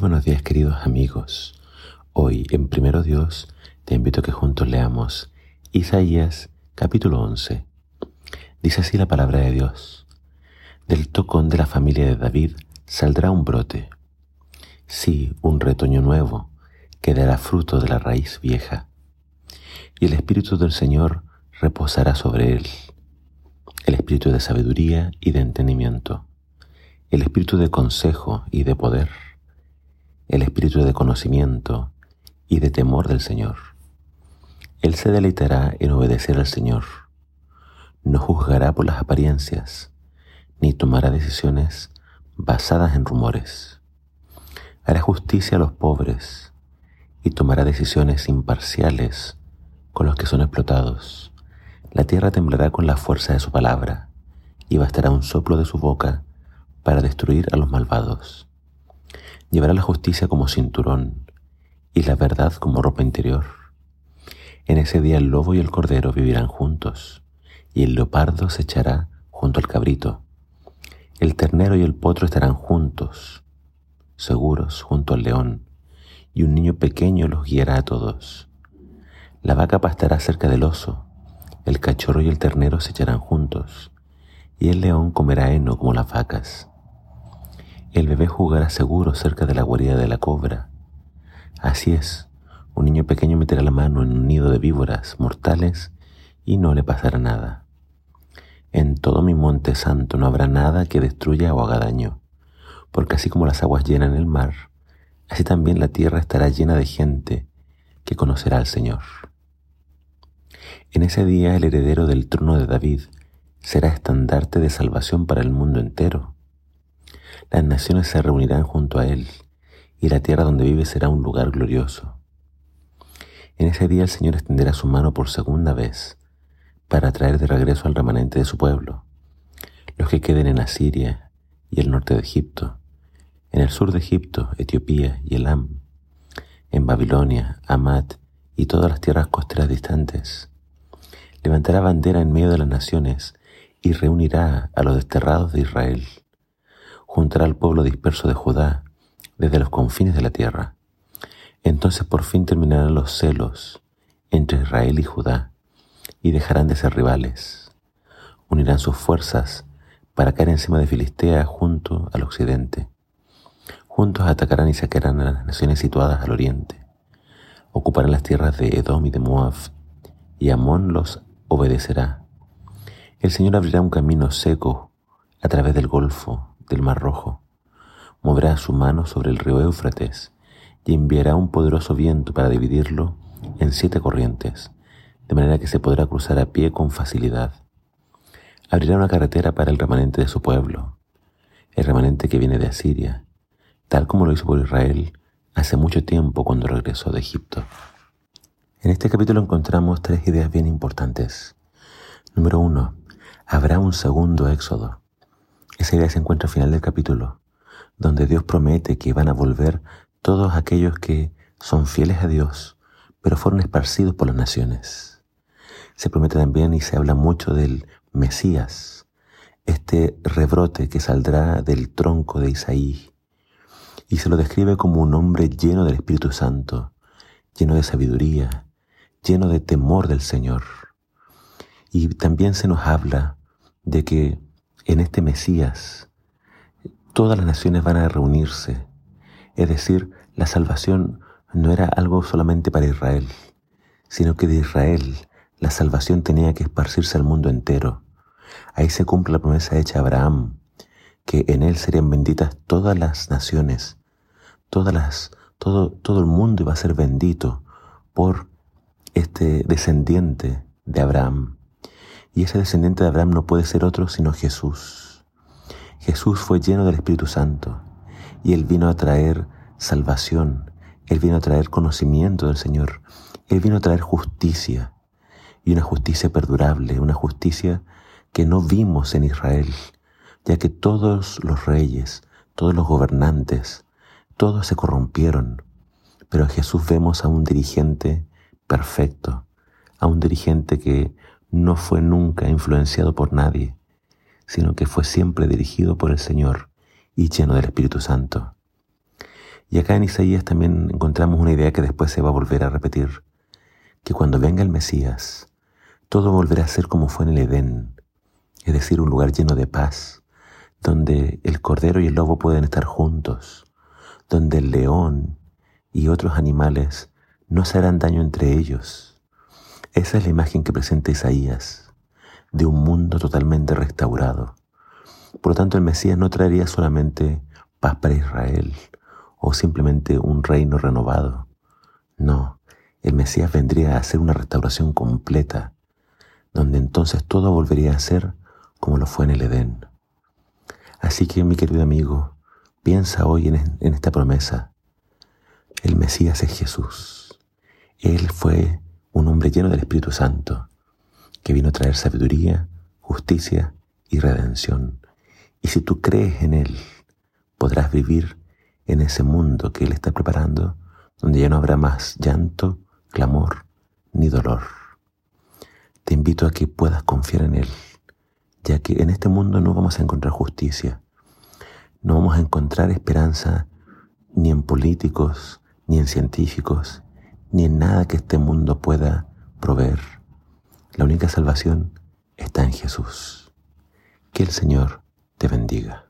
buenos días queridos amigos. Hoy en Primero Dios te invito a que juntos leamos Isaías capítulo 11. Dice así la palabra de Dios. Del tocón de la familia de David saldrá un brote. Sí, un retoño nuevo que dará fruto de la raíz vieja. Y el Espíritu del Señor reposará sobre él. El Espíritu de sabiduría y de entendimiento. El Espíritu de consejo y de poder el espíritu de conocimiento y de temor del Señor. Él se deleitará en obedecer al Señor. No juzgará por las apariencias, ni tomará decisiones basadas en rumores. Hará justicia a los pobres y tomará decisiones imparciales con los que son explotados. La tierra temblará con la fuerza de su palabra y bastará un soplo de su boca para destruir a los malvados. Llevará la justicia como cinturón y la verdad como ropa interior. En ese día el lobo y el cordero vivirán juntos, y el leopardo se echará junto al cabrito. El ternero y el potro estarán juntos, seguros junto al león, y un niño pequeño los guiará a todos. La vaca pastará cerca del oso, el cachorro y el ternero se echarán juntos, y el león comerá heno como las vacas. El bebé jugará seguro cerca de la guarida de la cobra. Así es, un niño pequeño meterá la mano en un nido de víboras mortales y no le pasará nada. En todo mi monte santo no habrá nada que destruya o haga daño, porque así como las aguas llenan el mar, así también la tierra estará llena de gente que conocerá al Señor. En ese día el heredero del trono de David será estandarte de salvación para el mundo entero las naciones se reunirán junto a él, y la tierra donde vive será un lugar glorioso. En ese día el Señor extenderá su mano por segunda vez para traer de regreso al remanente de su pueblo, los que queden en Asiria y el norte de Egipto, en el sur de Egipto, Etiopía y Elam, en Babilonia, Amat y todas las tierras costeras distantes. Levantará bandera en medio de las naciones y reunirá a los desterrados de Israel juntará al pueblo disperso de Judá desde los confines de la tierra. Entonces por fin terminarán los celos entre Israel y Judá y dejarán de ser rivales. Unirán sus fuerzas para caer encima de Filistea junto al occidente. Juntos atacarán y saquearán a las naciones situadas al oriente. Ocuparán las tierras de Edom y de Moab, y Amón los obedecerá. El Señor abrirá un camino seco a través del golfo del Mar Rojo. Moverá su mano sobre el río Éufrates y enviará un poderoso viento para dividirlo en siete corrientes, de manera que se podrá cruzar a pie con facilidad. Abrirá una carretera para el remanente de su pueblo, el remanente que viene de Asiria, tal como lo hizo por Israel hace mucho tiempo cuando regresó de Egipto. En este capítulo encontramos tres ideas bien importantes. Número uno, habrá un segundo éxodo. Esa idea se encuentra al final del capítulo, donde Dios promete que van a volver todos aquellos que son fieles a Dios, pero fueron esparcidos por las naciones. Se promete también y se habla mucho del Mesías, este rebrote que saldrá del tronco de Isaí, y se lo describe como un hombre lleno del Espíritu Santo, lleno de sabiduría, lleno de temor del Señor. Y también se nos habla de que en este Mesías, todas las naciones van a reunirse. Es decir, la salvación no era algo solamente para Israel, sino que de Israel la salvación tenía que esparcirse al mundo entero. Ahí se cumple la promesa hecha a Abraham, que en él serían benditas todas las naciones, todas las, todo, todo el mundo iba a ser bendito por este descendiente de Abraham. Y ese descendiente de Abraham no puede ser otro sino Jesús. Jesús fue lleno del Espíritu Santo y Él vino a traer salvación, Él vino a traer conocimiento del Señor, Él vino a traer justicia y una justicia perdurable, una justicia que no vimos en Israel, ya que todos los reyes, todos los gobernantes, todos se corrompieron, pero en Jesús vemos a un dirigente perfecto, a un dirigente que no fue nunca influenciado por nadie, sino que fue siempre dirigido por el Señor y lleno del Espíritu Santo. Y acá en Isaías también encontramos una idea que después se va a volver a repetir, que cuando venga el Mesías, todo volverá a ser como fue en el Edén, es decir, un lugar lleno de paz, donde el cordero y el lobo pueden estar juntos, donde el león y otros animales no se harán daño entre ellos. Esa es la imagen que presenta Isaías, de un mundo totalmente restaurado. Por lo tanto, el Mesías no traería solamente paz para Israel o simplemente un reino renovado. No, el Mesías vendría a hacer una restauración completa, donde entonces todo volvería a ser como lo fue en el Edén. Así que, mi querido amigo, piensa hoy en, en esta promesa. El Mesías es Jesús. Él fue un hombre lleno del Espíritu Santo, que vino a traer sabiduría, justicia y redención. Y si tú crees en Él, podrás vivir en ese mundo que Él está preparando, donde ya no habrá más llanto, clamor ni dolor. Te invito a que puedas confiar en Él, ya que en este mundo no vamos a encontrar justicia, no vamos a encontrar esperanza ni en políticos, ni en científicos, ni en nada que este mundo pueda proveer. La única salvación está en Jesús. Que el Señor te bendiga.